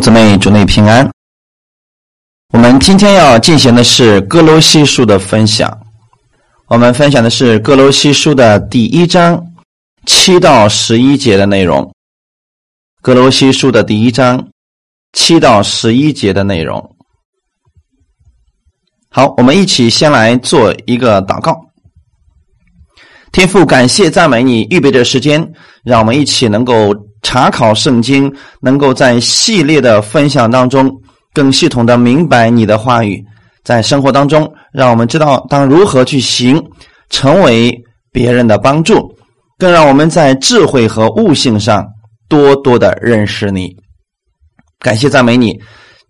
姊妹，主内平安。我们今天要进行的是哥罗西书的分享。我们分享的是哥罗西书的第一章七到十一节的内容。哥罗西书的第一章七到十一节的内容。好，我们一起先来做一个祷告。天父，感谢赞美你，预备的时间，让我们一起能够。查考圣经，能够在系列的分享当中更系统的明白你的话语，在生活当中，让我们知道当如何去行，成为别人的帮助，更让我们在智慧和悟性上多多的认识你。感谢赞美你，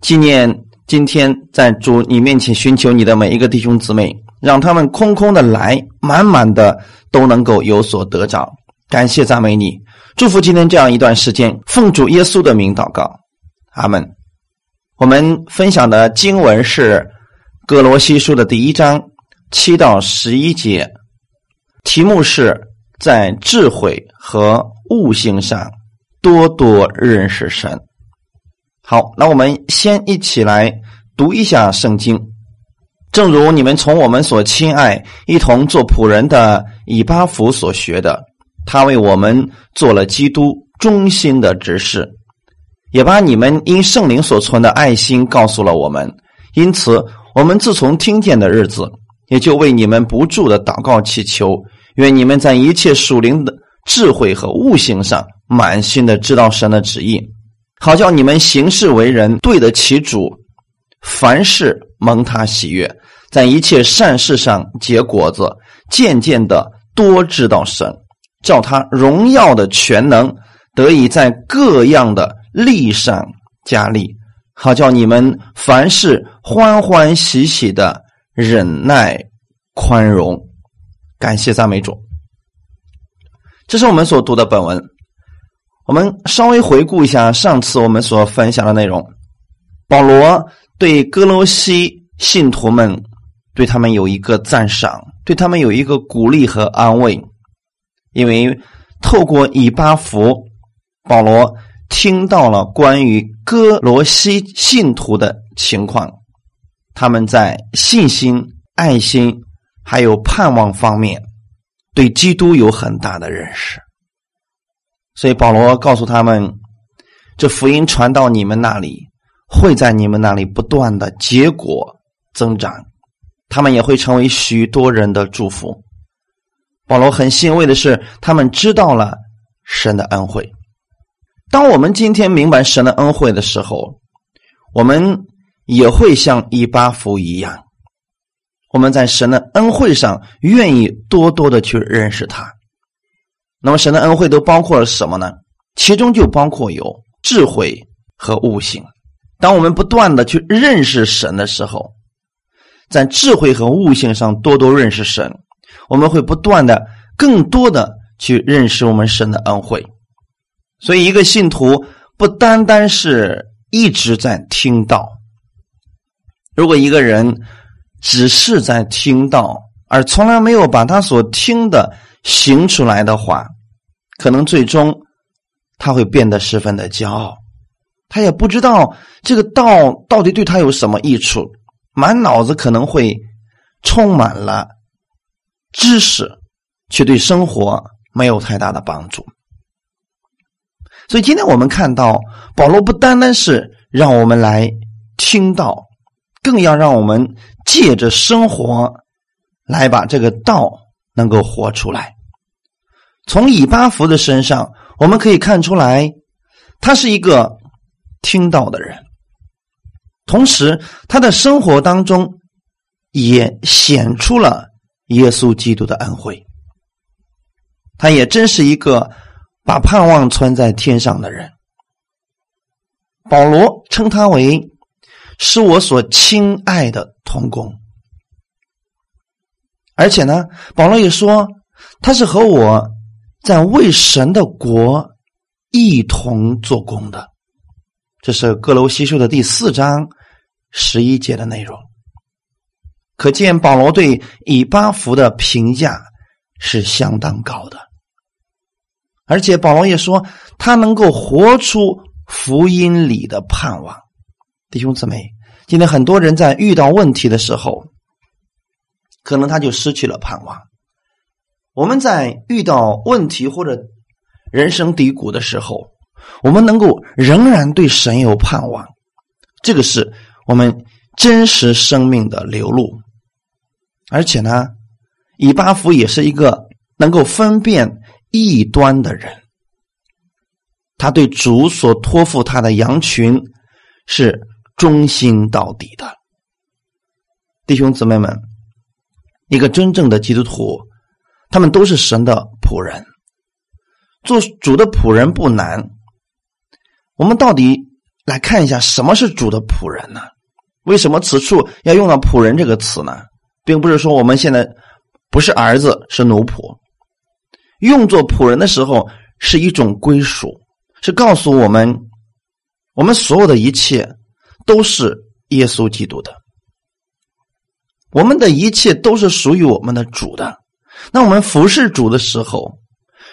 纪念今天在主你面前寻求你的每一个弟兄姊妹，让他们空空的来，满满的都能够有所得着。感谢赞美你，祝福今天这样一段时间，奉主耶稣的名祷告，阿门。我们分享的经文是《哥罗西书》的第一章七到十一节，题目是在智慧和悟性上多多认识神。好，那我们先一起来读一下圣经，正如你们从我们所亲爱、一同做仆人的以巴弗所学的。他为我们做了基督忠心的指示，也把你们因圣灵所存的爱心告诉了我们。因此，我们自从听见的日子，也就为你们不住的祷告祈求，愿你们在一切属灵的智慧和悟性上，满心的知道神的旨意，好叫你们行事为人对得起主，凡事蒙他喜悦，在一切善事上结果子，渐渐的多知道神。叫他荣耀的全能得以在各样的力上加力，好叫你们凡事欢欢喜喜的忍耐宽容。感谢赞美主。这是我们所读的本文。我们稍微回顾一下上次我们所分享的内容。保罗对哥罗西信徒们，对他们有一个赞赏，对他们有一个鼓励和安慰。因为透过以巴弗，保罗听到了关于哥罗西信徒的情况，他们在信心、爱心还有盼望方面，对基督有很大的认识。所以保罗告诉他们，这福音传到你们那里，会在你们那里不断的结果增长，他们也会成为许多人的祝福。保罗很欣慰的是，他们知道了神的恩惠。当我们今天明白神的恩惠的时候，我们也会像以巴弗一样，我们在神的恩惠上愿意多多的去认识他。那么，神的恩惠都包括了什么呢？其中就包括有智慧和悟性。当我们不断的去认识神的时候，在智慧和悟性上多多认识神。我们会不断的、更多的去认识我们神的恩惠，所以一个信徒不单单是一直在听到。如果一个人只是在听到，而从来没有把他所听的行出来的话，可能最终他会变得十分的骄傲，他也不知道这个道到底对他有什么益处，满脑子可能会充满了。知识却对生活没有太大的帮助，所以今天我们看到保罗不单单是让我们来听到，更要让我们借着生活来把这个道能够活出来。从以巴弗的身上，我们可以看出来，他是一个听到的人，同时他的生活当中也显出了。耶稣基督的恩惠，他也真是一个把盼望存在天上的人。保罗称他为是我所亲爱的同工，而且呢，保罗也说他是和我在为神的国一同做工的。这是各楼西书的第四章十一节的内容。可见保罗对以巴弗的评价是相当高的，而且保罗也说他能够活出福音里的盼望。弟兄姊妹，今天很多人在遇到问题的时候，可能他就失去了盼望。我们在遇到问题或者人生低谷的时候，我们能够仍然对神有盼望，这个是我们真实生命的流露。而且呢，以巴弗也是一个能够分辨异端的人，他对主所托付他的羊群是忠心到底的。弟兄姊妹们，一个真正的基督徒，他们都是神的仆人。做主的仆人不难。我们到底来看一下什么是主的仆人呢？为什么此处要用到“仆人”这个词呢？并不是说我们现在不是儿子是奴仆，用作仆人的时候是一种归属，是告诉我们，我们所有的一切都是耶稣基督的，我们的一切都是属于我们的主的。那我们服侍主的时候，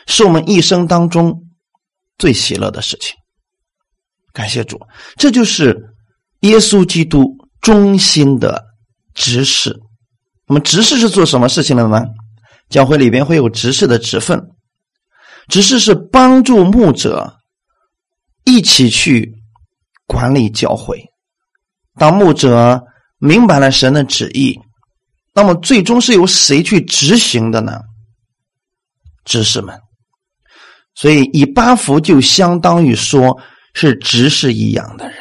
是我们一生当中最喜乐的事情。感谢主，这就是耶稣基督忠心的指示。那么执事是做什么事情的呢？教会里边会有执事的职分，执事是帮助牧者一起去管理教会。当牧者明白了神的旨意，那么最终是由谁去执行的呢？执事们。所以以八福就相当于说是执事一样的人。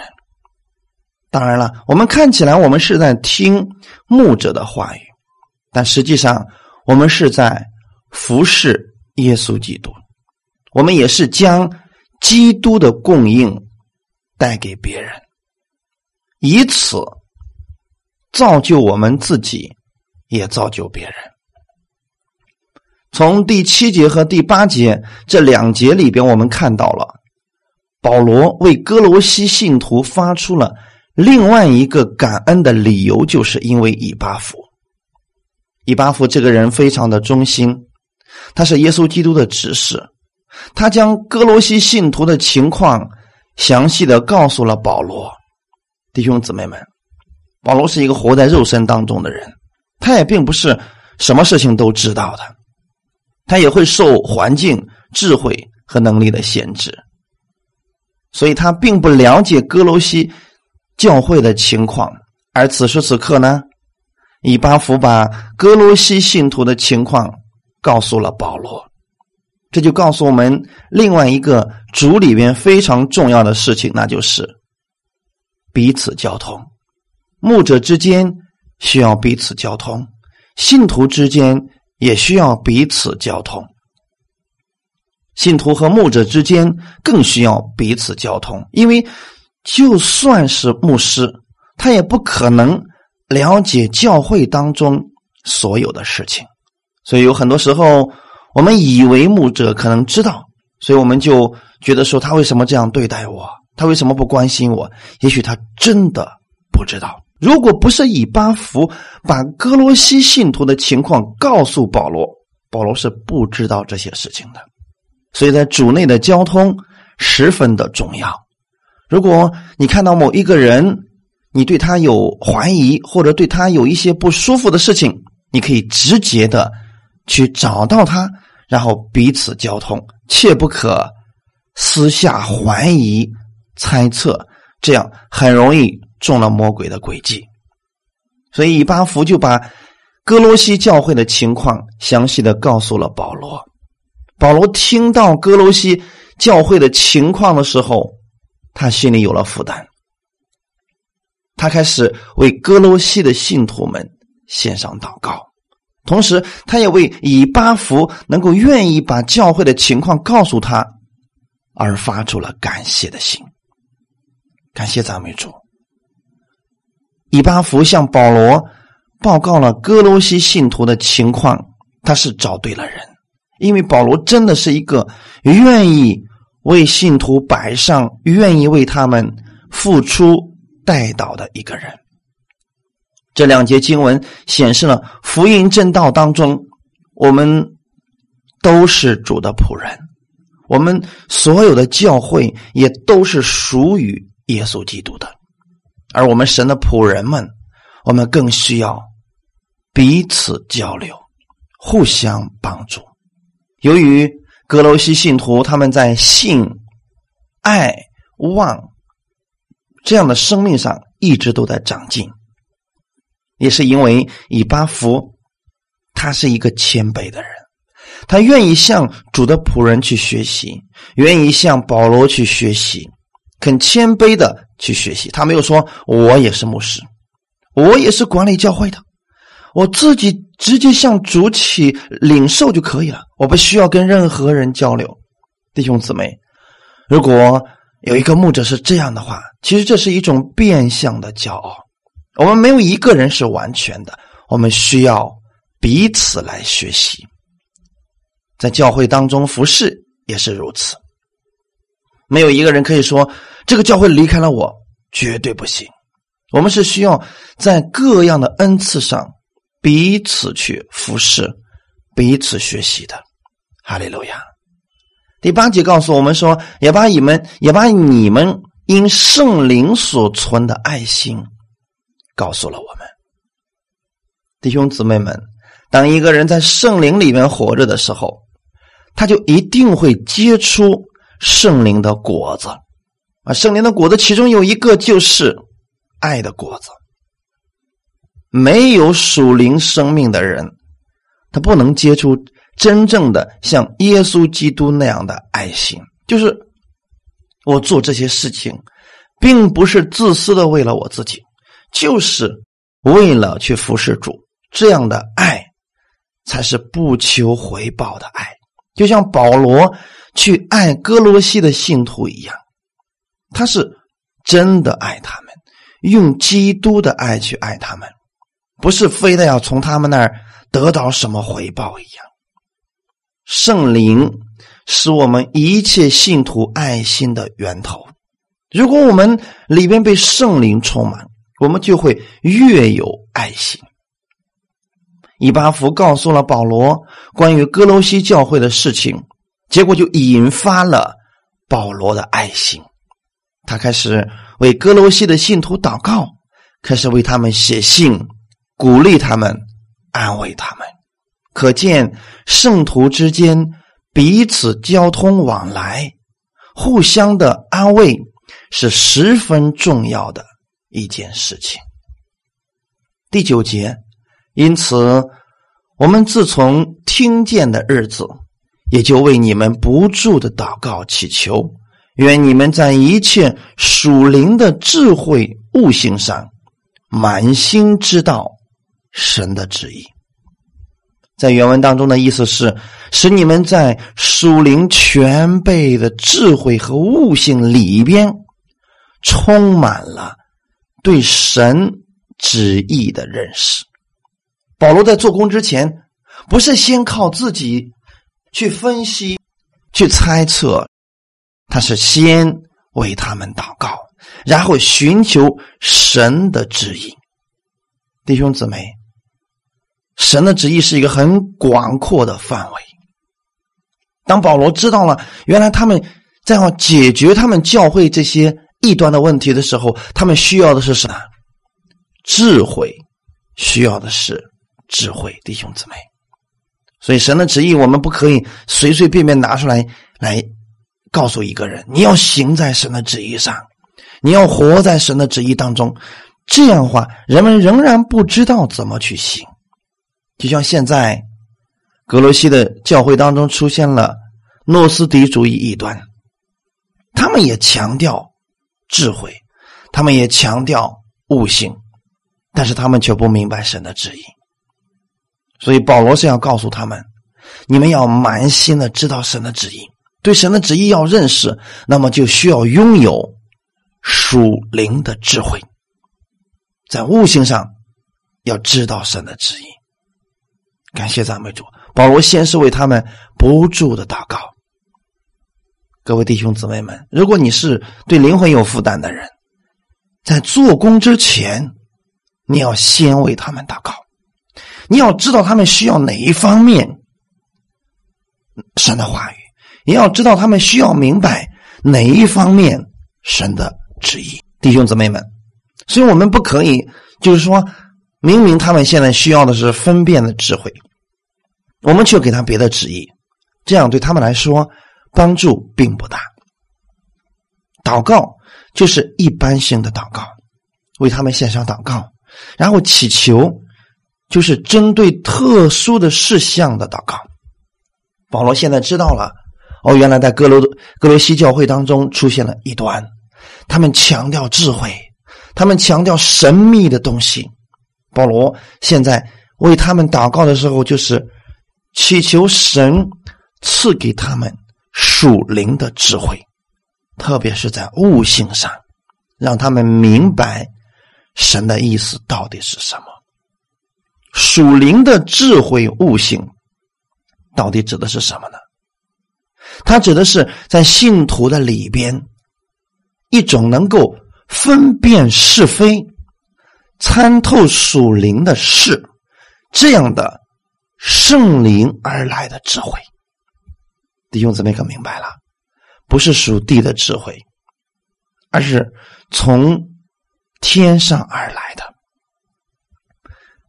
当然了，我们看起来我们是在听牧者的话语。但实际上，我们是在服侍耶稣基督，我们也是将基督的供应带给别人，以此造就我们自己，也造就别人。从第七节和第八节这两节里边，我们看到了保罗为哥罗西信徒发出了另外一个感恩的理由，就是因为以巴弗。以巴弗这个人非常的忠心，他是耶稣基督的执事，他将哥罗西信徒的情况详细的告诉了保罗。弟兄姊妹们，保罗是一个活在肉身当中的人，他也并不是什么事情都知道的，他也会受环境、智慧和能力的限制，所以他并不了解哥罗西教会的情况。而此时此刻呢？以巴弗把哥罗西信徒的情况告诉了保罗，这就告诉我们另外一个主里边非常重要的事情，那就是彼此交通。牧者之间需要彼此交通，信徒之间也需要彼此交通。信徒和牧者之间更需要彼此交通，因为就算是牧师，他也不可能。了解教会当中所有的事情，所以有很多时候我们以为牧者可能知道，所以我们就觉得说他为什么这样对待我，他为什么不关心我？也许他真的不知道。如果不是以巴弗把哥罗西信徒的情况告诉保罗，保罗是不知道这些事情的。所以在主内的交通十分的重要。如果你看到某一个人，你对他有怀疑，或者对他有一些不舒服的事情，你可以直接的去找到他，然后彼此交通，切不可私下怀疑、猜测，这样很容易中了魔鬼的诡计。所以以巴弗就把哥罗西教会的情况详细的告诉了保罗。保罗听到哥罗西教会的情况的时候，他心里有了负担。他开始为哥罗西的信徒们献上祷告，同时，他也为以巴弗能够愿意把教会的情况告诉他而发出了感谢的心。感谢赞美主。以巴弗向保罗报告了哥罗西信徒的情况，他是找对了人，因为保罗真的是一个愿意为信徒摆上、愿意为他们付出。带导的一个人，这两节经文显示了福音正道当中，我们都是主的仆人，我们所有的教会也都是属于耶稣基督的，而我们神的仆人们，我们更需要彼此交流，互相帮助。由于格罗西信徒他们在信、爱、望这样的生命上一直都在长进，也是因为以巴弗他是一个谦卑的人。他愿意向主的仆人去学习，愿意向保罗去学习，肯谦卑的去学习。他没有说：“我也是牧师，我也是管理教会的，我自己直接向主起领受就可以了，我不需要跟任何人交流。”弟兄姊妹，如果有一个牧者是这样的话，其实这是一种变相的骄傲。我们没有一个人是完全的，我们需要彼此来学习。在教会当中服侍也是如此，没有一个人可以说这个教会离开了我绝对不行。我们是需要在各样的恩赐上彼此去服侍、彼此学习的。哈利路亚。第八节告诉我们说，也把你们也把你们因圣灵所存的爱心告诉了我们，弟兄姊妹们。当一个人在圣灵里面活着的时候，他就一定会结出圣灵的果子啊！圣灵的果子其中有一个就是爱的果子。没有属灵生命的人，他不能结出真正的像耶稣基督那样的爱心。就是我做这些事情，并不是自私的为了我自己，就是为了去服侍主。这样的爱。才是不求回报的爱，就像保罗去爱哥罗西的信徒一样，他是真的爱他们，用基督的爱去爱他们，不是非得要从他们那儿得到什么回报一样。圣灵是我们一切信徒爱心的源头，如果我们里边被圣灵充满，我们就会越有爱心。以巴弗告诉了保罗关于哥罗西教会的事情，结果就引发了保罗的爱心。他开始为哥罗西的信徒祷告，开始为他们写信，鼓励他们，安慰他们。可见圣徒之间彼此交通往来，互相的安慰是十分重要的一件事情。第九节。因此，我们自从听见的日子，也就为你们不住的祷告祈求，愿你们在一切属灵的智慧悟性上，满心知道神的旨意。在原文当中的意思是，使你们在属灵全备的智慧和悟性里边，充满了对神旨意的认识。保罗在做工之前，不是先靠自己去分析、去猜测，他是先为他们祷告，然后寻求神的旨意。弟兄姊妹，神的旨意是一个很广阔的范围。当保罗知道了原来他们在要解决他们教会这些异端的问题的时候，他们需要的是什么？智慧，需要的是。智慧，弟兄姊妹，所以神的旨意我们不可以随随便便拿出来来告诉一个人。你要行在神的旨意上，你要活在神的旨意当中。这样的话，人们仍然不知道怎么去行。就像现在格罗西的教会当中出现了诺斯底主义异端，他们也强调智慧，他们也强调悟性，但是他们却不明白神的旨意。所以保罗是要告诉他们：你们要满心的知道神的旨意，对神的旨意要认识，那么就需要拥有属灵的智慧，在悟性上要知道神的旨意。感谢赞美主，保罗先是为他们不住的祷告。各位弟兄姊妹们，如果你是对灵魂有负担的人，在做工之前，你要先为他们祷告。你要知道他们需要哪一方面神的话语，也要知道他们需要明白哪一方面神的旨意。弟兄姊妹们，所以我们不可以就是说，明明他们现在需要的是分辨的智慧，我们却给他别的旨意，这样对他们来说帮助并不大。祷告就是一般性的祷告，为他们献上祷告，然后祈求就是针对特殊的事项的祷告。保罗现在知道了，哦，原来在哥罗哥罗西教会当中出现了一端，他们强调智慧，他们强调神秘的东西。保罗现在为他们祷告的时候，就是祈求神赐给他们属灵的智慧，特别是在悟性上，让他们明白神的意思到底是什么。属灵的智慧悟性。到底指的是什么呢？它指的是在信徒的里边一种能够分辨是非、参透属灵的事这样的圣灵而来的智慧。弟兄姊妹可明白了？不是属地的智慧，而是从天上而来的。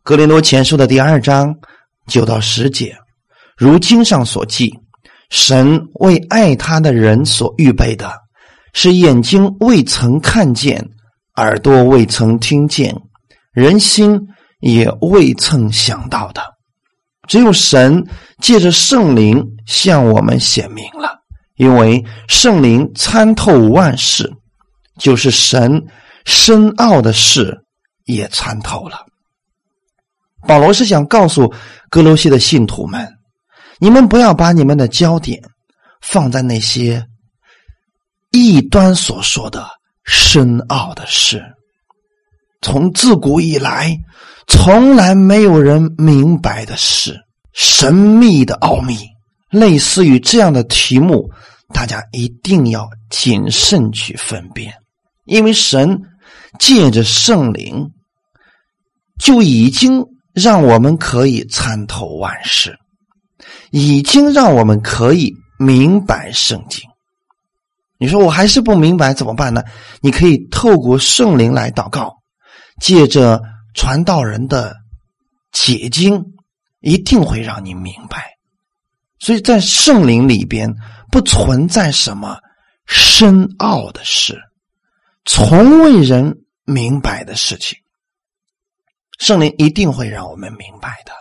格林多前书的第二章九到十节。如经上所记，神为爱他的人所预备的，是眼睛未曾看见，耳朵未曾听见，人心也未曾想到的。只有神借着圣灵向我们显明了，因为圣灵参透万事，就是神深奥的事也参透了。保罗是想告诉哥罗西的信徒们。你们不要把你们的焦点放在那些异端所说的深奥的事。从自古以来，从来没有人明白的事，神秘的奥秘，类似于这样的题目，大家一定要谨慎去分辨，因为神借着圣灵就已经让我们可以参透万事。已经让我们可以明白圣经。你说我还是不明白怎么办呢？你可以透过圣灵来祷告，借着传道人的解经，一定会让你明白。所以在圣灵里边不存在什么深奥的事，从未人明白的事情，圣灵一定会让我们明白的。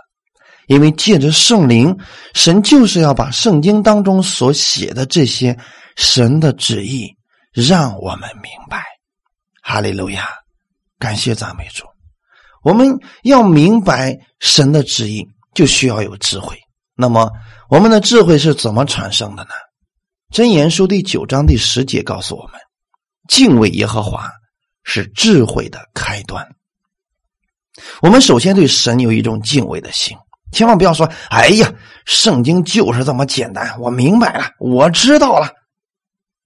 因为借着圣灵，神就是要把圣经当中所写的这些神的旨意让我们明白。哈利路亚，感谢赞美主。我们要明白神的旨意，就需要有智慧。那么，我们的智慧是怎么产生的呢？箴言书第九章第十节告诉我们：敬畏耶和华是智慧的开端。我们首先对神有一种敬畏的心。千万不要说：“哎呀，圣经就是这么简单，我明白了，我知道了。”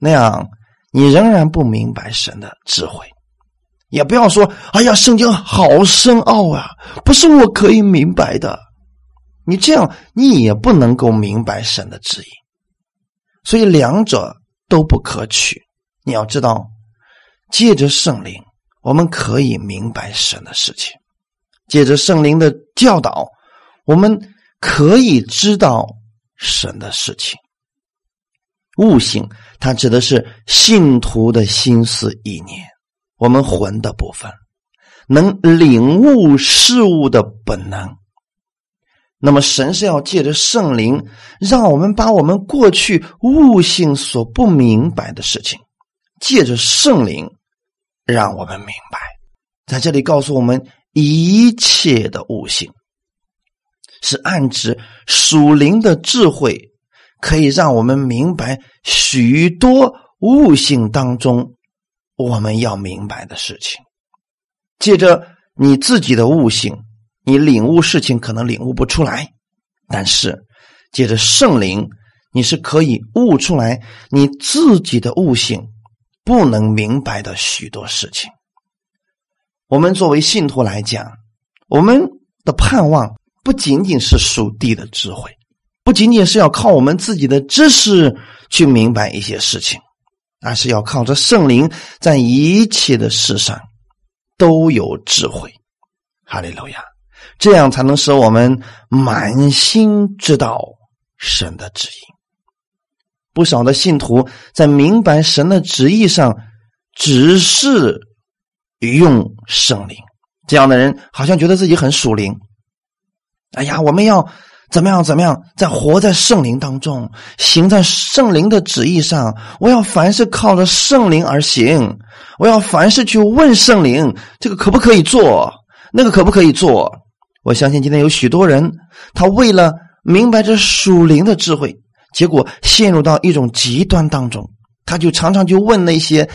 那样你仍然不明白神的智慧。也不要说：“哎呀，圣经好深奥啊，不是我可以明白的。”你这样你也不能够明白神的旨意。所以两者都不可取。你要知道，借着圣灵，我们可以明白神的事情；借着圣灵的教导。我们可以知道神的事情，悟性，它指的是信徒的心思意念，我们魂的部分，能领悟事物的本能。那么，神是要借着圣灵，让我们把我们过去悟性所不明白的事情，借着圣灵，让我们明白。在这里告诉我们一切的悟性。是暗指属灵的智慧，可以让我们明白许多悟性当中我们要明白的事情。借着你自己的悟性，你领悟事情可能领悟不出来，但是借着圣灵，你是可以悟出来你自己的悟性不能明白的许多事情。我们作为信徒来讲，我们的盼望。不仅仅是属地的智慧，不仅仅是要靠我们自己的知识去明白一些事情，而是要靠着圣灵，在一切的事上都有智慧。哈利路亚，这样才能使我们满心知道神的旨意。不少的信徒在明白神的旨意上，只是用圣灵。这样的人好像觉得自己很属灵。哎呀，我们要怎么样？怎么样？在活在圣灵当中，行在圣灵的旨意上。我要凡是靠着圣灵而行，我要凡事去问圣灵，这个可不可以做？那个可不可以做？我相信今天有许多人，他为了明白这属灵的智慧。结果陷入到一种极端当中，他就常常就问那些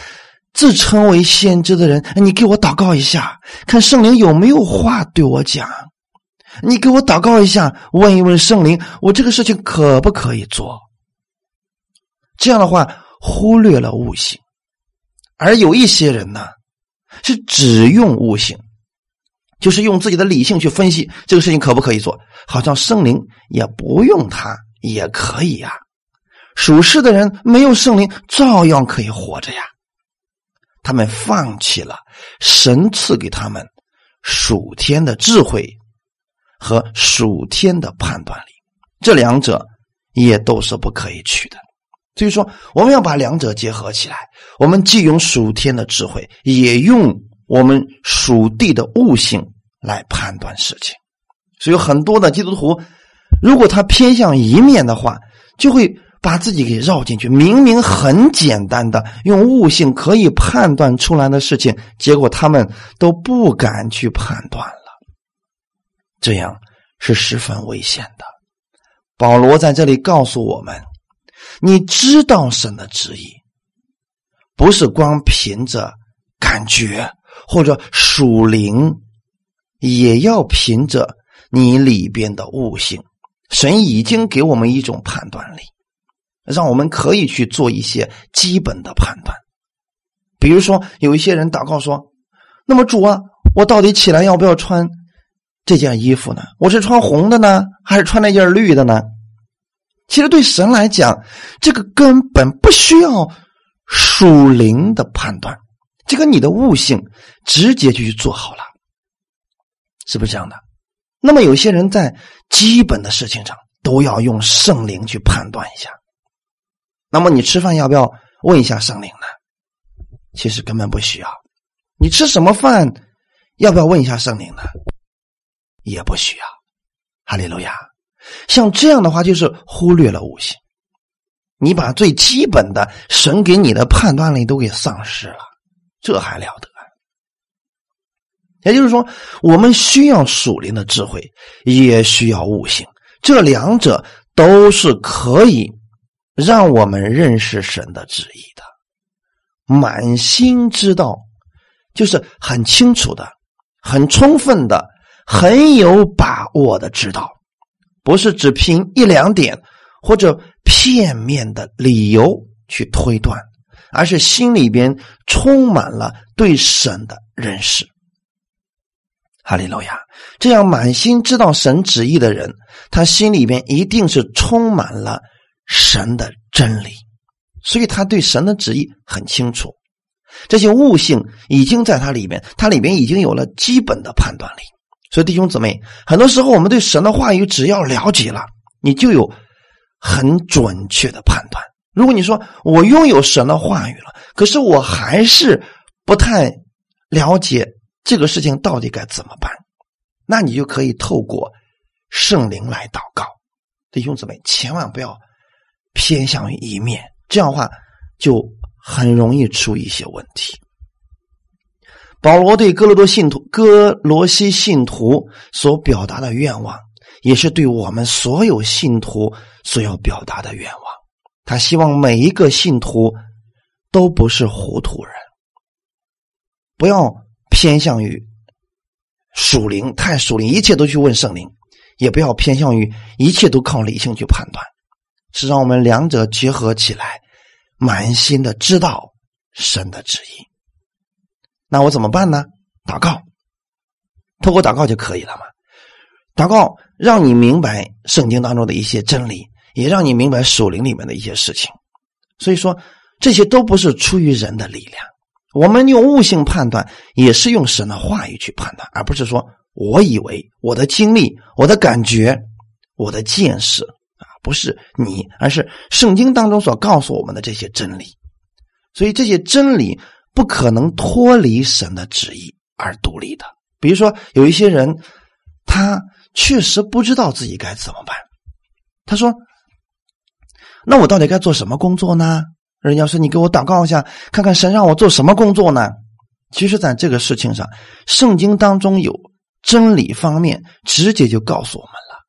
自称为先知的人：“你给我祷告一下，看圣灵有没有话对我讲。你给我祷告一下，问一问圣灵，我这个事情可不可以做？”这样的话，忽略了悟性。而有一些人呢，是只用悟性，就是用自己的理性去分析这个事情可不可以做，好像圣灵也不用他。也可以呀，属世的人没有圣灵，照样可以活着呀。他们放弃了神赐给他们属天的智慧和属天的判断力，这两者也都是不可以取的。所以说，我们要把两者结合起来，我们既用属天的智慧，也用我们属地的悟性来判断事情。所以，很多的基督徒。如果他偏向一面的话，就会把自己给绕进去。明明很简单的用悟性可以判断出来的事情，结果他们都不敢去判断了，这样是十分危险的。保罗在这里告诉我们：你知道神的旨意，不是光凭着感觉或者属灵，也要凭着你里边的悟性。神已经给我们一种判断力，让我们可以去做一些基本的判断。比如说，有一些人祷告说：“那么主啊，我到底起来要不要穿这件衣服呢？我是穿红的呢，还是穿那件绿的呢？”其实对神来讲，这个根本不需要属灵的判断，这个你的悟性直接就去做好了，是不是这样的？那么有些人在基本的事情上都要用圣灵去判断一下。那么你吃饭要不要问一下圣灵呢？其实根本不需要。你吃什么饭要不要问一下圣灵呢？也不需要。哈利路亚。像这样的话，就是忽略了悟性。你把最基本的神给你的判断力都给丧失了，这还了得？也就是说，我们需要属灵的智慧，也需要悟性，这两者都是可以让我们认识神的旨意的。满心知道，就是很清楚的、很充分的、很有把握的知道，不是只凭一两点或者片面的理由去推断，而是心里边充满了对神的认识。哈利路亚！这样满心知道神旨意的人，他心里边一定是充满了神的真理，所以他对神的旨意很清楚。这些悟性已经在他里面，他里面已经有了基本的判断力。所以弟兄姊妹，很多时候我们对神的话语只要了解了，你就有很准确的判断。如果你说我拥有神的话语了，可是我还是不太了解。这个事情到底该怎么办？那你就可以透过圣灵来祷告，弟兄姊妹，千万不要偏向于一面，这样的话就很容易出一些问题。保罗对哥罗多信徒、哥罗西信徒所表达的愿望，也是对我们所有信徒所要表达的愿望。他希望每一个信徒都不是糊涂人，不要。偏向于属灵，太属灵，一切都去问圣灵，也不要偏向于一切都靠理性去判断，是让我们两者结合起来，满心的知道神的旨意。那我怎么办呢？祷告，透过祷告就可以了嘛。祷告让你明白圣经当中的一些真理，也让你明白属灵里面的一些事情。所以说，这些都不是出于人的力量。我们用悟性判断，也是用神的话语去判断，而不是说我以为我的经历、我的感觉、我的见识啊，不是你，而是圣经当中所告诉我们的这些真理。所以这些真理不可能脱离神的旨意而独立的。比如说，有一些人，他确实不知道自己该怎么办。他说：“那我到底该做什么工作呢？”人家说：“你给我祷告一下，看看神让我做什么工作呢？”其实，在这个事情上，圣经当中有真理方面直接就告诉我们了。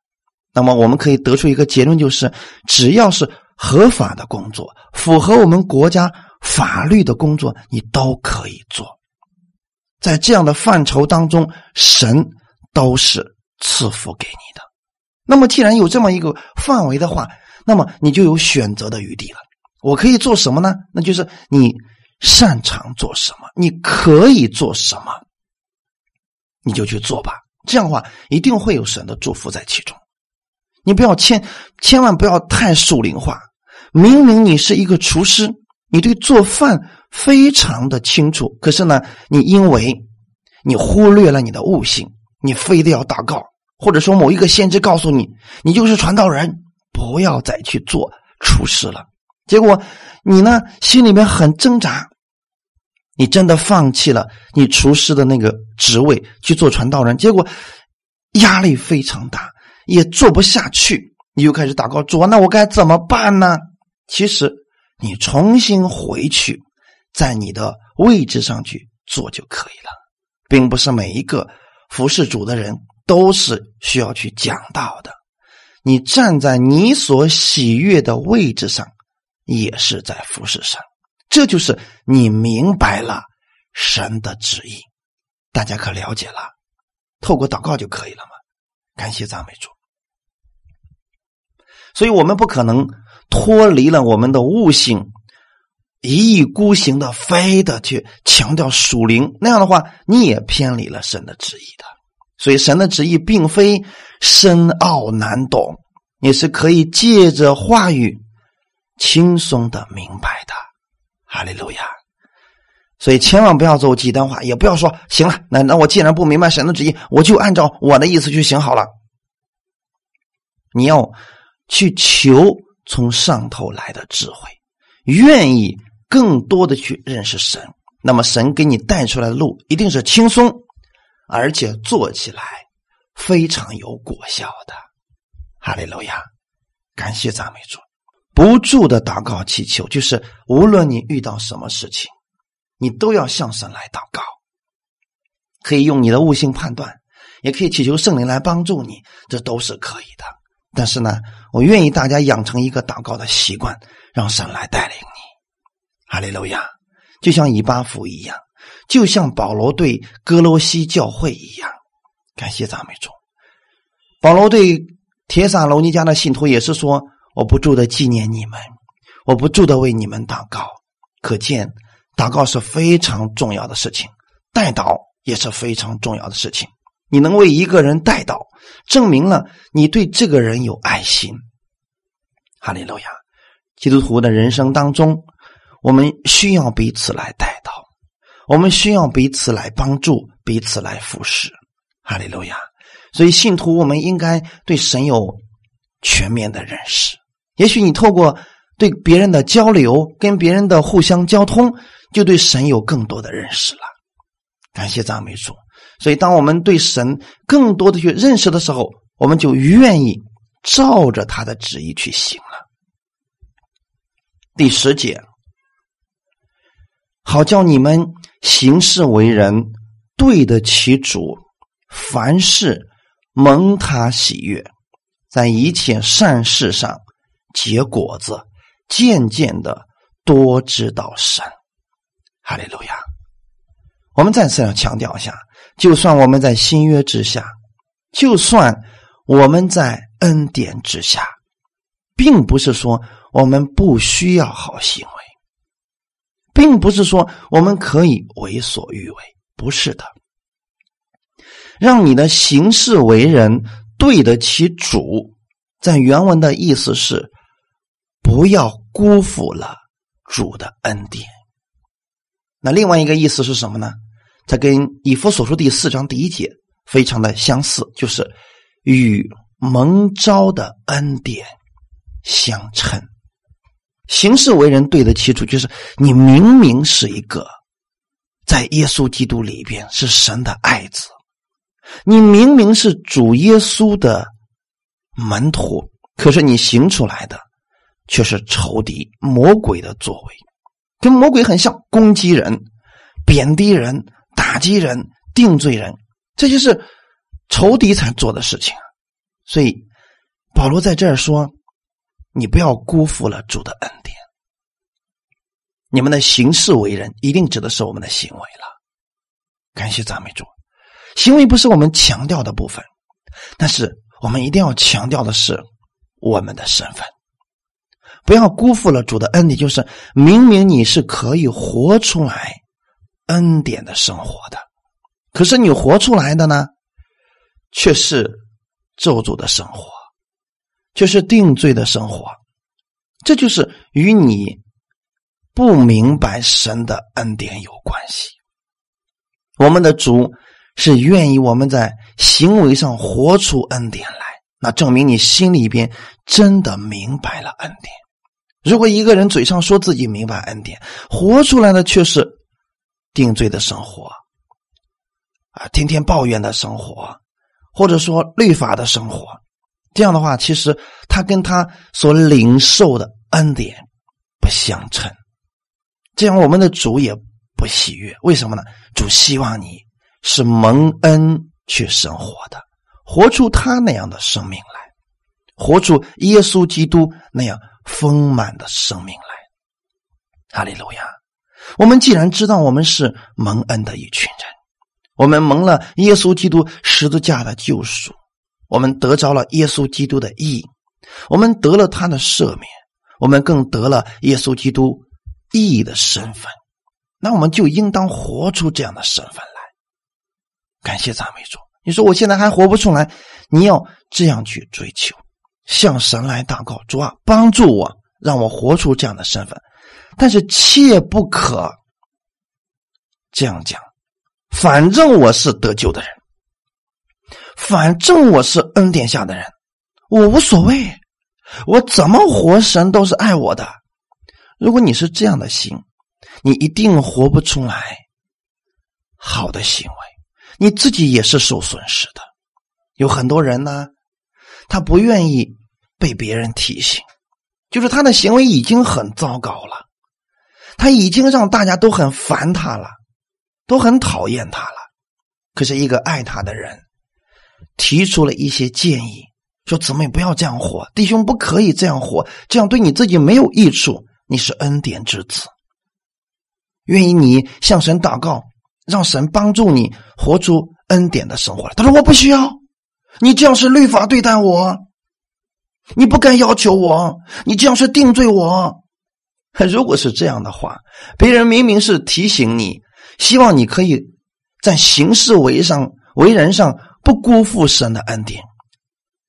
那么，我们可以得出一个结论，就是只要是合法的工作，符合我们国家法律的工作，你都可以做。在这样的范畴当中，神都是赐福给你的。那么，既然有这么一个范围的话，那么你就有选择的余地了。我可以做什么呢？那就是你擅长做什么，你可以做什么，你就去做吧。这样的话，一定会有神的祝福在其中。你不要千千万不要太属灵化。明明你是一个厨师，你对做饭非常的清楚，可是呢，你因为你忽略了你的悟性，你非得要祷告，或者说某一个先知告诉你，你就是传道人，不要再去做厨师了。结果你呢，心里面很挣扎，你真的放弃了你厨师的那个职位去做传道人，结果压力非常大，也做不下去，你又开始祷告主啊，那我该怎么办呢？其实你重新回去，在你的位置上去做就可以了，并不是每一个服侍主的人都是需要去讲道的，你站在你所喜悦的位置上。也是在服侍神，这就是你明白了神的旨意，大家可了解了？透过祷告就可以了吗？感谢赞美主。所以我们不可能脱离了我们的悟性，一意孤行的非得去强调属灵，那样的话你也偏离了神的旨意的。所以神的旨意并非深奥难懂，也是可以借着话语。轻松的明白的，哈利路亚！所以千万不要走极端化，也不要说行了，那那我既然不明白神的旨意，我就按照我的意思去行好了。你要去求从上头来的智慧，愿意更多的去认识神，那么神给你带出来的路一定是轻松，而且做起来非常有果效的。哈利路亚！感谢赞美主。不住的祷告祈求，就是无论你遇到什么事情，你都要向神来祷告。可以用你的悟性判断，也可以祈求圣灵来帮助你，这都是可以的。但是呢，我愿意大家养成一个祷告的习惯，让神来带领你。哈利路亚！就像以巴弗一样，就像保罗对哥罗西教会一样。感谢赞美主。保罗对铁撒罗尼迦的信徒也是说。我不住的纪念你们，我不住的为你们祷告。可见，祷告是非常重要的事情，代祷也是非常重要的事情。你能为一个人带到，证明了你对这个人有爱心。哈利路亚！基督徒的人生当中，我们需要彼此来带到，我们需要彼此来帮助，彼此来服侍。哈利路亚！所以，信徒我们应该对神有全面的认识。也许你透过对别人的交流，跟别人的互相交通，就对神有更多的认识了。感谢赞美主。所以，当我们对神更多的去认识的时候，我们就愿意照着他的旨意去行了。第十节，好叫你们行事为人对得起主，凡事蒙他喜悦，在一切善事上。结果子，渐渐的多知道神，哈利路亚。我们再次要强调一下，就算我们在新约之下，就算我们在恩典之下，并不是说我们不需要好行为，并不是说我们可以为所欲为，不是的。让你的行事为人对得起主，在原文的意思是。不要辜负了主的恩典。那另外一个意思是什么呢？它跟以弗所书第四章第一节非常的相似，就是与蒙召的恩典相称。行事为人对得起主，就是你明明是一个在耶稣基督里边是神的爱子，你明明是主耶稣的门徒，可是你行出来的却是仇敌魔鬼的作为，跟魔鬼很像，攻击人、贬低人、打击人、定罪人，这就是仇敌才做的事情。所以保罗在这儿说。你不要辜负了主的恩典。你们的行事为人，一定指的是我们的行为了。感谢赞美主，行为不是我们强调的部分，但是我们一定要强调的是我们的身份。不要辜负了主的恩典，就是明明你是可以活出来恩典的生活的，可是你活出来的呢，却是咒诅的生活。就是定罪的生活，这就是与你不明白神的恩典有关系。我们的主是愿意我们在行为上活出恩典来，那证明你心里边真的明白了恩典。如果一个人嘴上说自己明白恩典，活出来的却是定罪的生活，啊，天天抱怨的生活，或者说律法的生活。这样的话，其实他跟他所领受的恩典不相称，这样我们的主也不喜悦。为什么呢？主希望你是蒙恩去生活的，活出他那样的生命来，活出耶稣基督那样丰满的生命来。哈利路亚！我们既然知道我们是蒙恩的一群人，我们蒙了耶稣基督十字架的救赎。我们得着了耶稣基督的义，我们得了他的赦免，我们更得了耶稣基督义的身份。那我们就应当活出这样的身份来。感谢赞美主！你说我现在还活不出来，你要这样去追求，向神来祷告，主啊，帮助我，让我活出这样的身份。但是切不可这样讲，反正我是得救的人。反正我是恩典下的人，我无所谓，我怎么活神都是爱我的。如果你是这样的心，你一定活不出来好的行为，你自己也是受损失的。有很多人呢，他不愿意被别人提醒，就是他的行为已经很糟糕了，他已经让大家都很烦他了，都很讨厌他了。可是一个爱他的人。提出了一些建议，说姊妹不要这样活，弟兄不可以这样活，这样对你自己没有益处。你是恩典之子，愿意你向神祷告，让神帮助你活出恩典的生活。他说我不需要，你这样是律法对待我，你不该要求我，你这样是定罪我。如果是这样的话，别人明明是提醒你，希望你可以在行事为上为人上。不辜负神的恩典，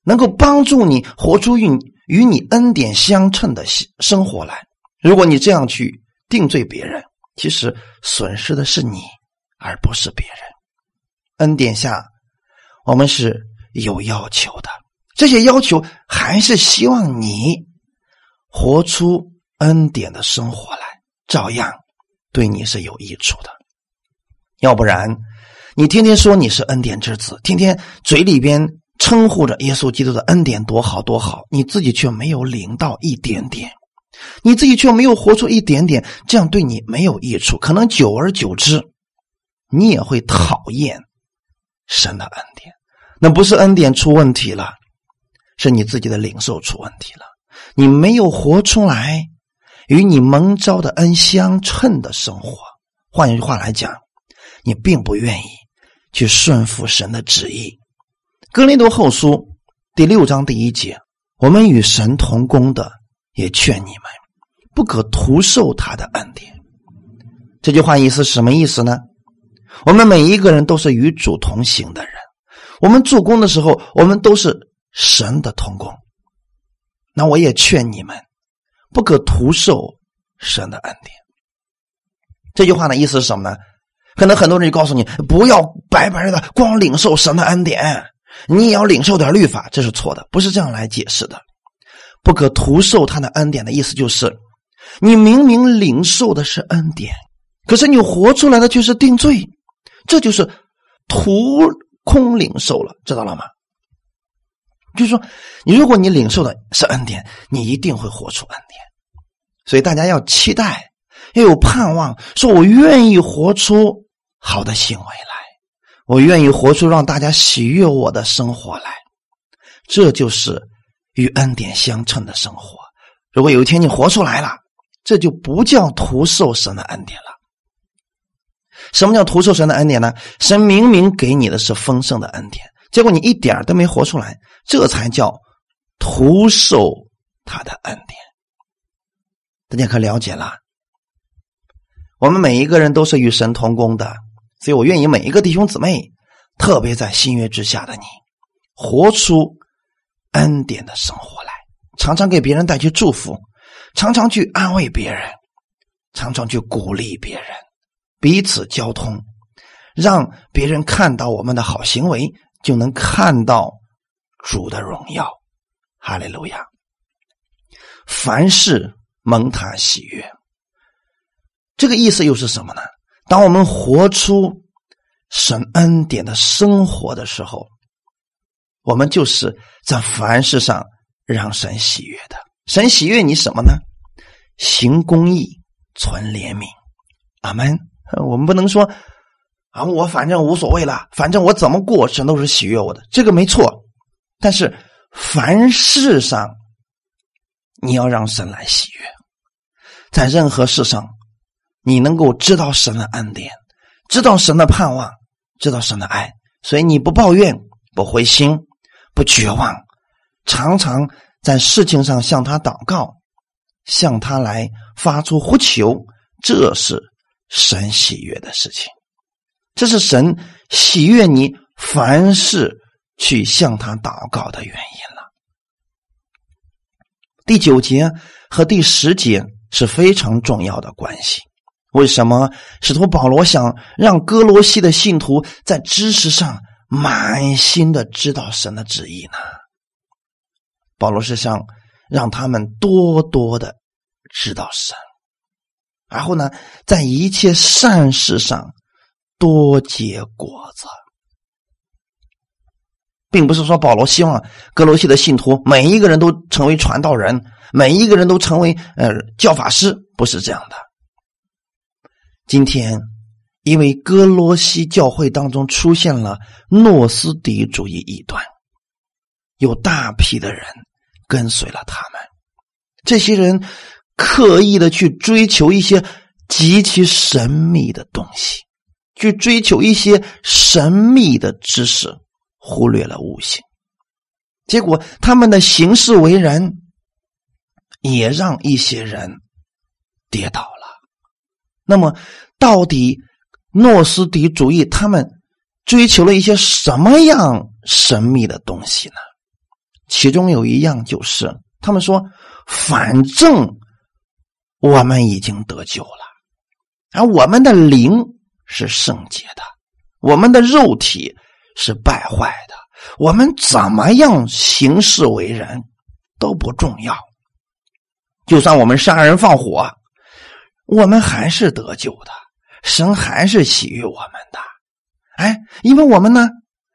能够帮助你活出与与你恩典相称的生活来。如果你这样去定罪别人，其实损失的是你，而不是别人。恩典下，我们是有要求的，这些要求还是希望你活出恩典的生活来，照样对你是有益处的。要不然。你天天说你是恩典之子，天天嘴里边称呼着耶稣基督的恩典多好多好，你自己却没有领到一点点，你自己却没有活出一点点，这样对你没有益处。可能久而久之，你也会讨厌神的恩典。那不是恩典出问题了，是你自己的领受出问题了。你没有活出来与你蒙召的恩相称的生活。换一句话来讲，你并不愿意。去顺服神的旨意，《格林多后书》第六章第一节，我们与神同工的，也劝你们不可徒受他的恩典。这句话意思什么意思呢？我们每一个人都是与主同行的人，我们做工的时候，我们都是神的同工。那我也劝你们，不可徒受神的恩典。这句话的意思是什么呢？可能很多人就告诉你，不要白白的光领受神的恩典，你也要领受点律法，这是错的，不是这样来解释的。不可徒受他的恩典的意思就是，你明明领受的是恩典，可是你活出来的却是定罪，这就是徒空领受了，知道了吗？就是说，你如果你领受的是恩典，你一定会活出恩典。所以大家要期待，要有盼望，说我愿意活出。好的行为来，我愿意活出让大家喜悦我的生活来，这就是与恩典相称的生活。如果有一天你活出来了，这就不叫徒受神的恩典了。什么叫徒受神的恩典呢？神明明给你的是丰盛的恩典，结果你一点都没活出来，这才叫徒受他的恩典。大家可了解了？我们每一个人都是与神同工的。所以我愿意每一个弟兄姊妹，特别在新约之下的你，活出恩典的生活来，常常给别人带去祝福，常常去安慰别人，常常去鼓励别人，彼此交通，让别人看到我们的好行为，就能看到主的荣耀。哈利路亚！凡事蒙他喜悦，这个意思又是什么呢？当我们活出神恩典的生活的时候，我们就是在凡事上让神喜悦的。神喜悦你什么呢？行公义，存怜悯。阿门。我们不能说啊，我反正无所谓了，反正我怎么过，神都是喜悦我的。这个没错，但是凡事上你要让神来喜悦，在任何事上。你能够知道神的恩典，知道神的盼望，知道神的爱，所以你不抱怨，不灰心，不绝望，常常在事情上向他祷告，向他来发出呼求，这是神喜悦的事情，这是神喜悦你凡事去向他祷告的原因了。第九节和第十节是非常重要的关系。为什么使徒保罗想让哥罗西的信徒在知识上满心的知道神的旨意呢？保罗是想让他们多多的知道神，然后呢，在一切善事上多结果子，并不是说保罗希望哥罗西的信徒每一个人都成为传道人，每一个人都成为呃教法师，不是这样的。今天，因为哥罗西教会当中出现了诺斯底主义异端，有大批的人跟随了他们。这些人刻意的去追求一些极其神秘的东西，去追求一些神秘的知识，忽略了悟性。结果，他们的行事为人也让一些人跌倒了。那么，到底诺斯底主义他们追求了一些什么样神秘的东西呢？其中有一样就是，他们说，反正我们已经得救了，而我们的灵是圣洁的，我们的肉体是败坏的，我们怎么样行事为人都不重要，就算我们杀人放火。我们还是得救的，神还是喜悦我们的。哎，因为我们呢，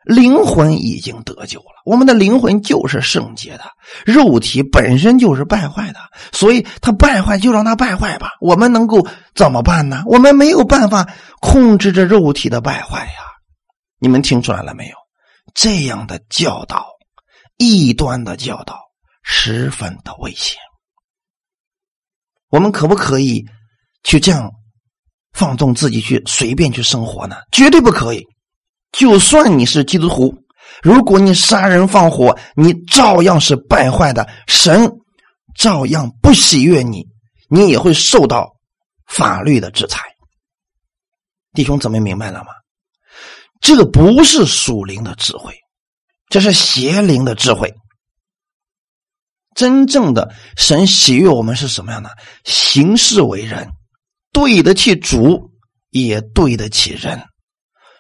灵魂已经得救了，我们的灵魂就是圣洁的，肉体本身就是败坏的，所以它败坏就让它败坏吧。我们能够怎么办呢？我们没有办法控制着肉体的败坏呀。你们听出来了没有？这样的教导，异端的教导，十分的危险。我们可不可以？去这样放纵自己去随便去生活呢？绝对不可以。就算你是基督徒，如果你杀人放火，你照样是败坏的，神照样不喜悦你，你也会受到法律的制裁。弟兄姊妹明白了吗？这个不是属灵的智慧，这是邪灵的智慧。真正的神喜悦我们是什么样的？行事为人，对得起主，也对得起人。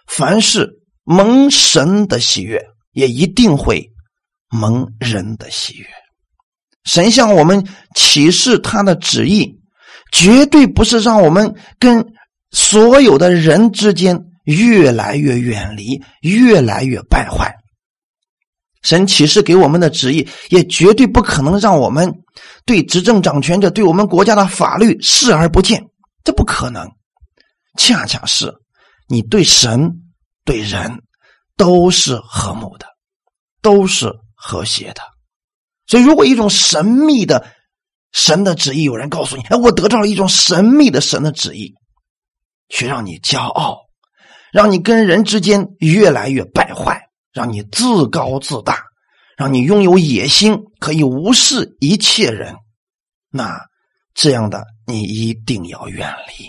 凡事蒙神的喜悦，也一定会蒙人的喜悦。神向我们启示他的旨意，绝对不是让我们跟所有的人之间越来越远离，越来越败坏。神启示给我们的旨意，也绝对不可能让我们对执政掌权者、对我们国家的法律视而不见，这不可能。恰恰是你对神、对人都是和睦的，都是和谐的。所以，如果一种神秘的神的旨意，有人告诉你：“哎，我得到了一种神秘的神的旨意”，却让你骄傲，让你跟人之间越来越败坏。让你自高自大，让你拥有野心，可以无视一切人，那这样的你一定要远离，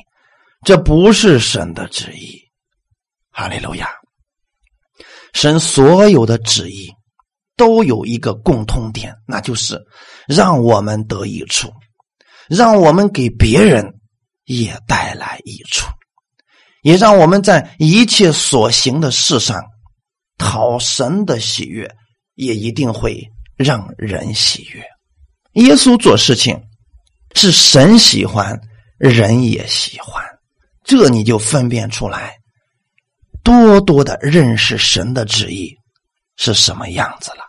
这不是神的旨意。哈利路亚！神所有的旨意都有一个共通点，那就是让我们得益处，让我们给别人也带来益处，也让我们在一切所行的事上。讨神的喜悦，也一定会让人喜悦。耶稣做事情是神喜欢，人也喜欢，这你就分辨出来。多多的认识神的旨意是什么样子了，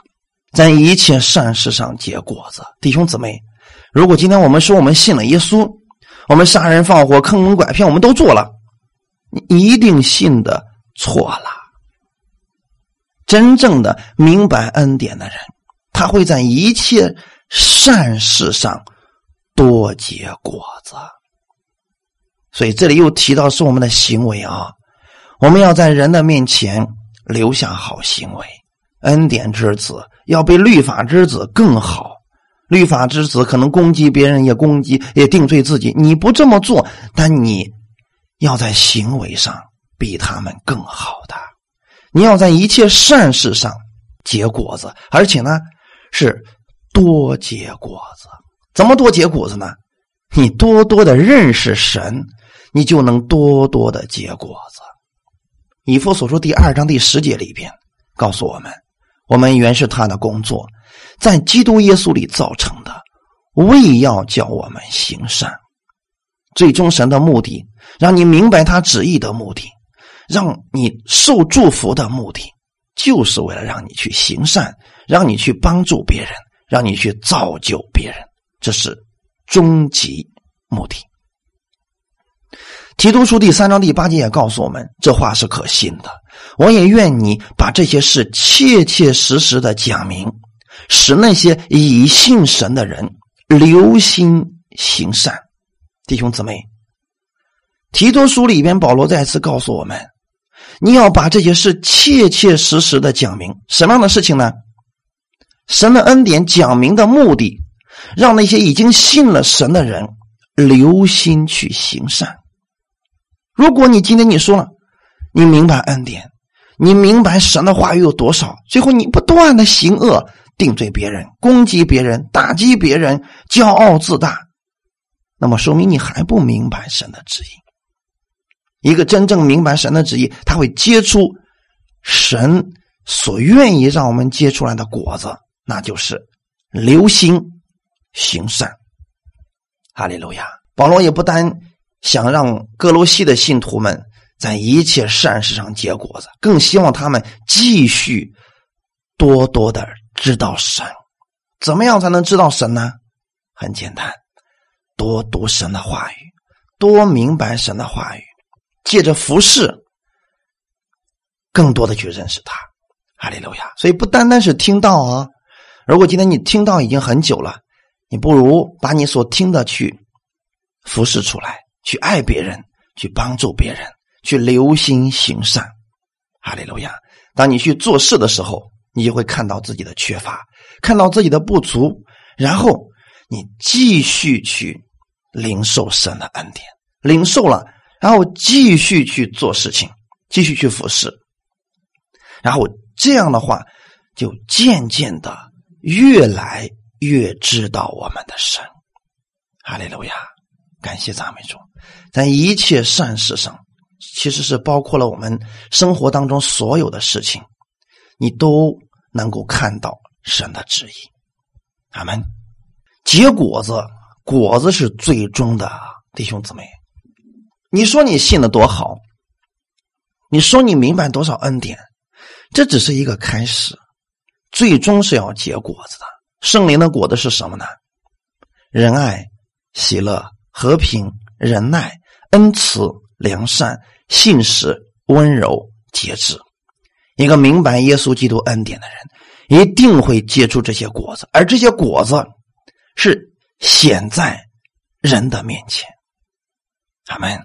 在一切善事上结果子。弟兄姊妹，如果今天我们说我们信了耶稣，我们杀人放火、坑蒙拐骗，我们都做了，你一定信的错了。真正的明白恩典的人，他会在一切善事上多结果子。所以这里又提到是我们的行为啊，我们要在人的面前留下好行为。恩典之子要比律法之子更好。律法之子可能攻击别人，也攻击，也定罪自己。你不这么做，但你要在行为上比他们更好的。你要在一切善事上结果子，而且呢是多结果子。怎么多结果子呢？你多多的认识神，你就能多多的结果子。以弗所说第二章第十节里边告诉我们：我们原是他的工作，在基督耶稣里造成的，为要叫我们行善。最终神的目的，让你明白他旨意的目的。让你受祝福的目的，就是为了让你去行善，让你去帮助别人，让你去造就别人，这是终极目的。提督书第三章第八节也告诉我们，这话是可信的。我也愿你把这些事切切实实的讲明，使那些以信神的人留心行善。弟兄姊妹，提督书里边保罗再次告诉我们。你要把这些事切切实实的讲明，什么样的事情呢？神的恩典讲明的目的，让那些已经信了神的人留心去行善。如果你今天你说了，你明白恩典，你明白神的话语有多少，最后你不断的行恶，定罪别人，攻击别人，打击别人，骄傲自大，那么说明你还不明白神的旨意。一个真正明白神的旨意，他会结出神所愿意让我们结出来的果子，那就是留心行善。哈利路亚！保罗也不单想让哥罗西的信徒们在一切善事上结果子，更希望他们继续多多的知道神。怎么样才能知道神呢？很简单，多读神的话语，多明白神的话语。借着服侍，更多的去认识他，哈利路亚。所以不单单是听到啊，如果今天你听到已经很久了，你不如把你所听的去服侍出来，去爱别人，去帮助别人，去留心行善，哈利路亚。当你去做事的时候，你就会看到自己的缺乏，看到自己的不足，然后你继续去领受神的恩典，领受了。然后继续去做事情，继续去服侍，然后这样的话，就渐渐的越来越知道我们的神。哈利路亚，感谢赞美主，在一切善事上，其实是包括了我们生活当中所有的事情，你都能够看到神的旨意。阿门。结果子，果子是最终的，弟兄姊妹。你说你信的多好，你说你明白多少恩典，这只是一个开始，最终是要结果子的。圣灵的果子是什么呢？仁爱、喜乐、和平、忍耐、恩慈、良善、信实、温柔、节制。一个明白耶稣基督恩典的人，一定会结出这些果子，而这些果子是显在人的面前。阿门。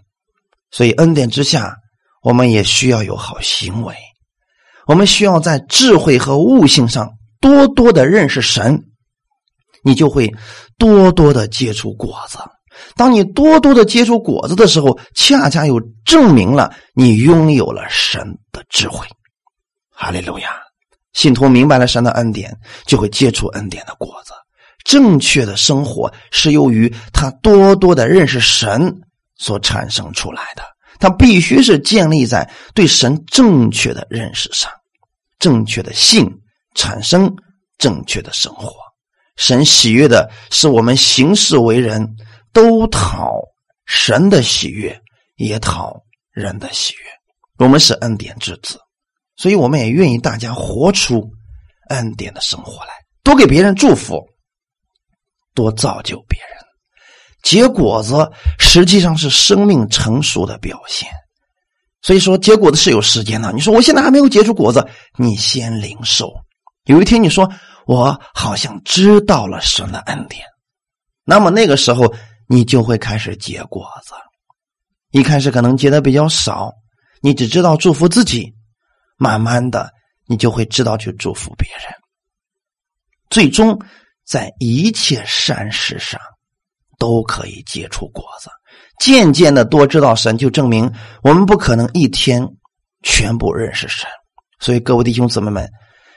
所以，恩典之下，我们也需要有好行为。我们需要在智慧和悟性上多多的认识神，你就会多多的结出果子。当你多多的接触果子的时候，恰恰又证明了你拥有了神的智慧。哈利路亚！信徒明白了神的恩典，就会接触恩典的果子。正确的生活是由于他多多的认识神。所产生出来的，他必须是建立在对神正确的认识上，正确的信产生正确的生活。神喜悦的是我们行事为人，都讨神的喜悦，也讨人的喜悦。我们是恩典之子，所以我们也愿意大家活出恩典的生活来，多给别人祝福，多造就别人。结果子实际上是生命成熟的表现，所以说结果子是有时间的。你说我现在还没有结出果子，你先领受。有一天你说我好像知道了神的恩典，那么那个时候你就会开始结果子。一开始可能结的比较少，你只知道祝福自己，慢慢的你就会知道去祝福别人，最终在一切善事上。都可以结出果子，渐渐的多知道神，就证明我们不可能一天全部认识神。所以各位弟兄姊妹们，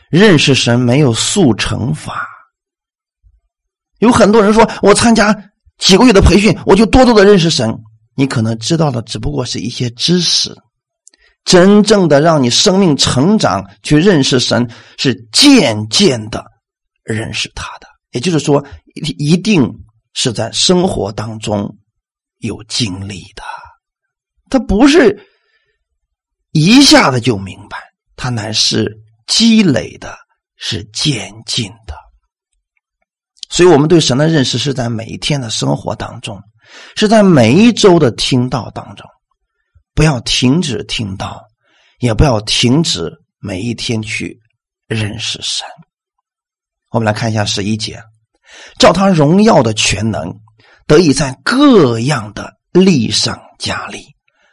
认识神没有速成法。有很多人说我参加几个月的培训，我就多多的认识神。你可能知道的只不过是一些知识，真正的让你生命成长去认识神，是渐渐的认识他的。也就是说，一定。是在生活当中有经历的，他不是一下子就明白，他乃是积累的，是渐进的。所以，我们对神的认识是在每一天的生活当中，是在每一周的听到当中。不要停止听到，也不要停止每一天去认识神。我们来看一下十一节。照他荣耀的全能，得以在各样的力上加力，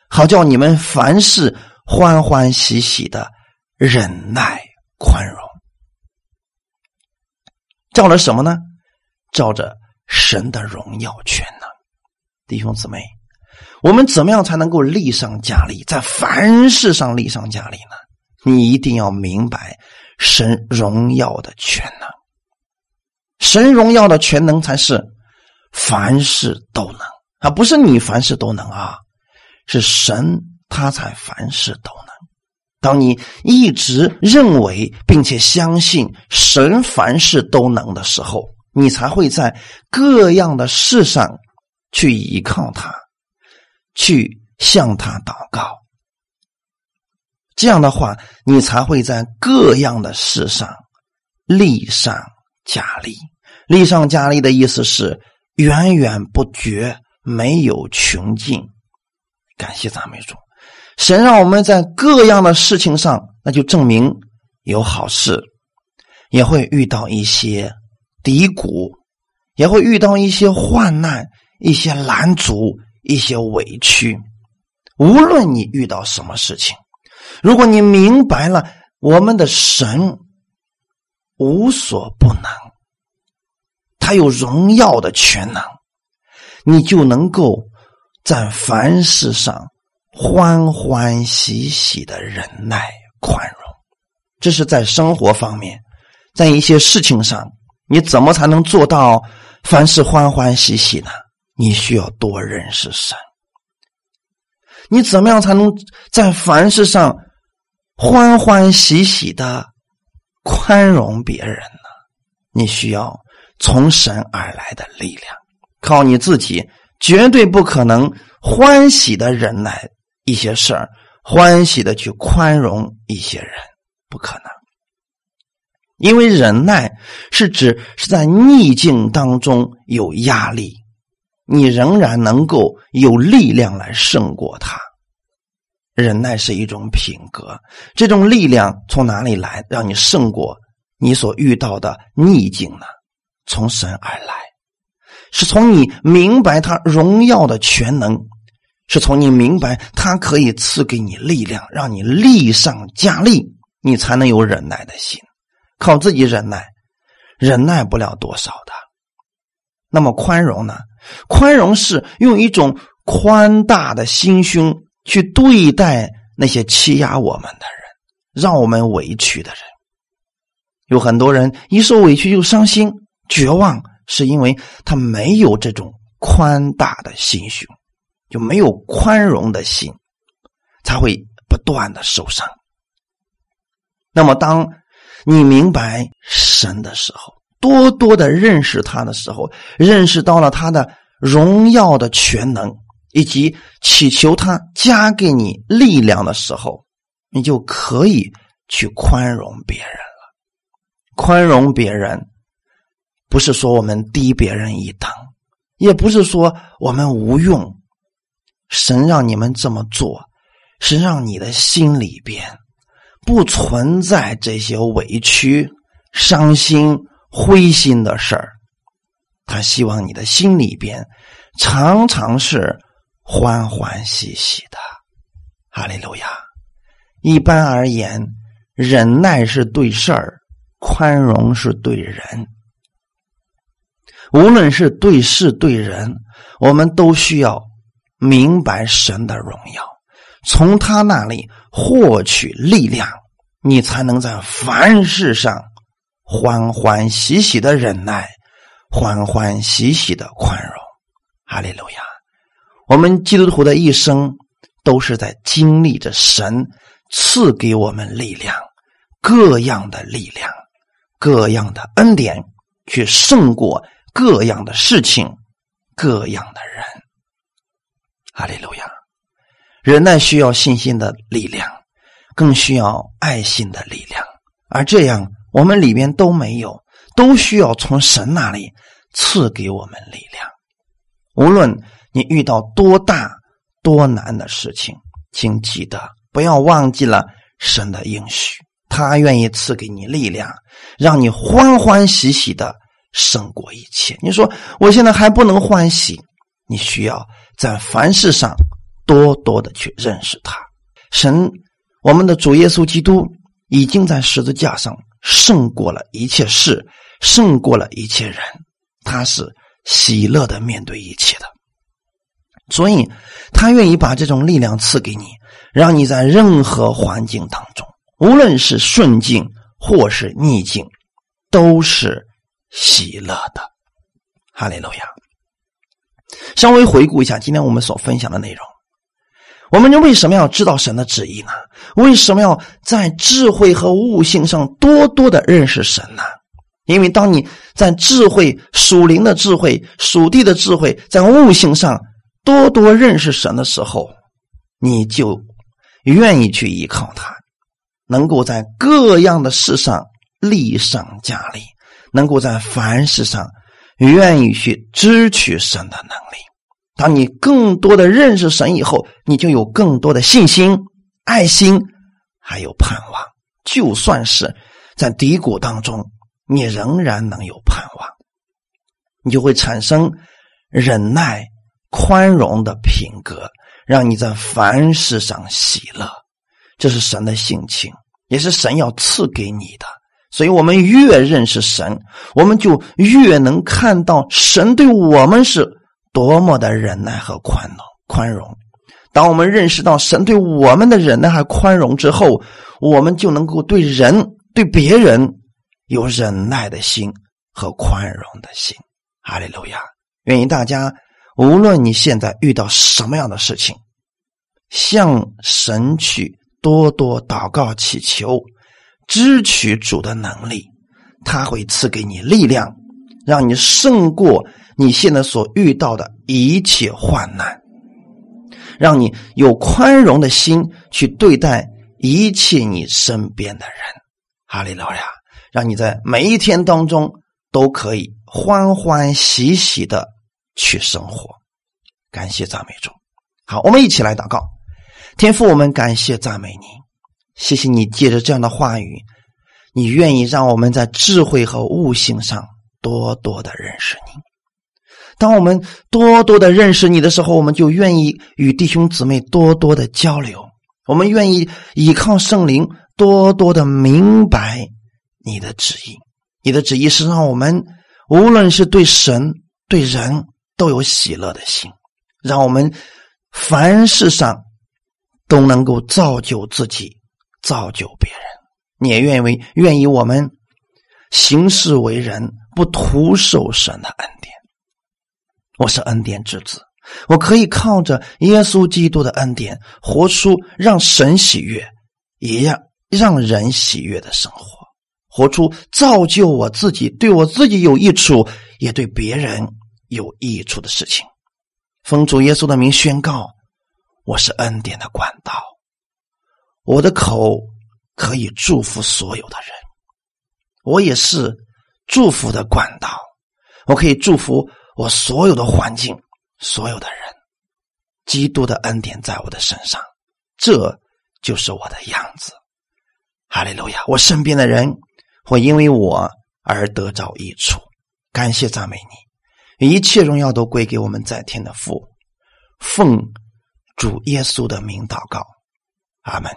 好叫你们凡事欢欢喜喜的忍耐宽容。照了什么呢？照着神的荣耀全能。弟兄姊妹，我们怎么样才能够立上加力，在凡事上立上加力呢？你一定要明白神荣耀的全能。神荣耀的全能才是凡事都能啊，不是你凡事都能啊，是神他才凡事都能。当你一直认为并且相信神凡事都能的时候，你才会在各样的事上去依靠他，去向他祷告。这样的话，你才会在各样的事上力上。加力，力上加力的意思是源源不绝，没有穷尽。感谢赞美主，神让我们在各样的事情上，那就证明有好事，也会遇到一些低谷，也会遇到一些患难、一些拦阻、一些委屈。无论你遇到什么事情，如果你明白了我们的神。无所不能，他有荣耀的全能，你就能够在凡事上欢欢喜喜的忍耐宽容。这是在生活方面，在一些事情上，你怎么才能做到凡事欢欢喜喜呢？你需要多认识神。你怎么样才能在凡事上欢欢喜喜的宽容别人呢？你需要从神而来的力量，靠你自己绝对不可能欢喜的忍耐一些事儿，欢喜的去宽容一些人，不可能。因为忍耐是指是在逆境当中有压力。你仍然能够有力量来胜过他。忍耐是一种品格，这种力量从哪里来，让你胜过你所遇到的逆境呢？从神而来，是从你明白他荣耀的全能，是从你明白他可以赐给你力量，让你力上加力，你才能有忍耐的心。靠自己忍耐，忍耐不了多少的。那么宽容呢？宽容是用一种宽大的心胸去对待那些欺压我们的人，让我们委屈的人。有很多人一受委屈就伤心、绝望，是因为他没有这种宽大的心胸，就没有宽容的心，才会不断的受伤。那么，当你明白神的时候，多多的认识他的时候，认识到了他的荣耀的全能，以及祈求他加给你力量的时候，你就可以去宽容别人了。宽容别人，不是说我们低别人一等，也不是说我们无用。神让你们这么做，是让你的心里边不存在这些委屈、伤心。灰心的事儿，他希望你的心里边常常是欢欢喜喜的。哈利路亚！一般而言，忍耐是对事儿，宽容是对人。无论是对事对人，我们都需要明白神的荣耀，从他那里获取力量，你才能在凡事上。欢欢喜喜的忍耐，欢欢喜喜的宽容，哈利路亚！我们基督徒的一生都是在经历着神赐给我们力量，各样的力量，各样的恩典，去胜过各样的事情，各样的人，哈利路亚！忍耐需要信心的力量，更需要爱心的力量，而这样。我们里边都没有，都需要从神那里赐给我们力量。无论你遇到多大多难的事情，请记得不要忘记了神的应许，他愿意赐给你力量，让你欢欢喜喜的胜过一切。你说我现在还不能欢喜，你需要在凡事上多多的去认识他。神，我们的主耶稣基督已经在十字架上。胜过了一切事，胜过了一切人，他是喜乐的面对一切的，所以他愿意把这种力量赐给你，让你在任何环境当中，无论是顺境或是逆境，都是喜乐的。哈利路亚！稍微回顾一下今天我们所分享的内容。我们为什么要知道神的旨意呢？为什么要在智慧和悟性上多多的认识神呢？因为当你在智慧、属灵的智慧、属地的智慧，在悟性上多多认识神的时候，你就愿意去依靠他，能够在各样的事上力上加力，能够在凡事上愿意去支取神的能力。当你更多的认识神以后，你就有更多的信心、爱心，还有盼望。就算是在低谷当中，你仍然能有盼望。你就会产生忍耐、宽容的品格，让你在凡事上喜乐。这是神的性情，也是神要赐给你的。所以，我们越认识神，我们就越能看到神对我们是。多么的忍耐和宽容，宽容。当我们认识到神对我们的忍耐和宽容之后，我们就能够对人、对别人有忍耐的心和宽容的心。哈利路亚！愿意大家，无论你现在遇到什么样的事情，向神去多多祷告祈求，支取主的能力，他会赐给你力量，让你胜过你现在所遇到的一切患难，让你有宽容的心去对待一切你身边的人。哈利路亚！让你在每一天当中都可以欢欢喜喜的去生活。感谢赞美主。好，我们一起来祷告。天父，我们感谢赞美你，谢谢你借着这样的话语，你愿意让我们在智慧和悟性上多多的认识你。当我们多多的认识你的时候，我们就愿意与弟兄姊妹多多的交流，我们愿意依靠圣灵。多多的明白你的旨意，你的旨意是让我们无论是对神对人都有喜乐的心，让我们凡事上都能够造就自己，造就别人。你也愿为愿意我们行事为人不徒受神的恩典。我是恩典之子，我可以靠着耶稣基督的恩典，活出让神喜悦，一样。让人喜悦的生活，活出造就我自己、对我自己有益处，也对别人有益处的事情。奉主耶稣的名宣告：我是恩典的管道，我的口可以祝福所有的人，我也是祝福的管道，我可以祝福我所有的环境、所有的人。基督的恩典在我的身上，这就是我的样子。哈利路亚！我身边的人会因为我而得着益处，感谢赞美你，一切荣耀都归给我们在天的父，奉主耶稣的名祷告，阿门。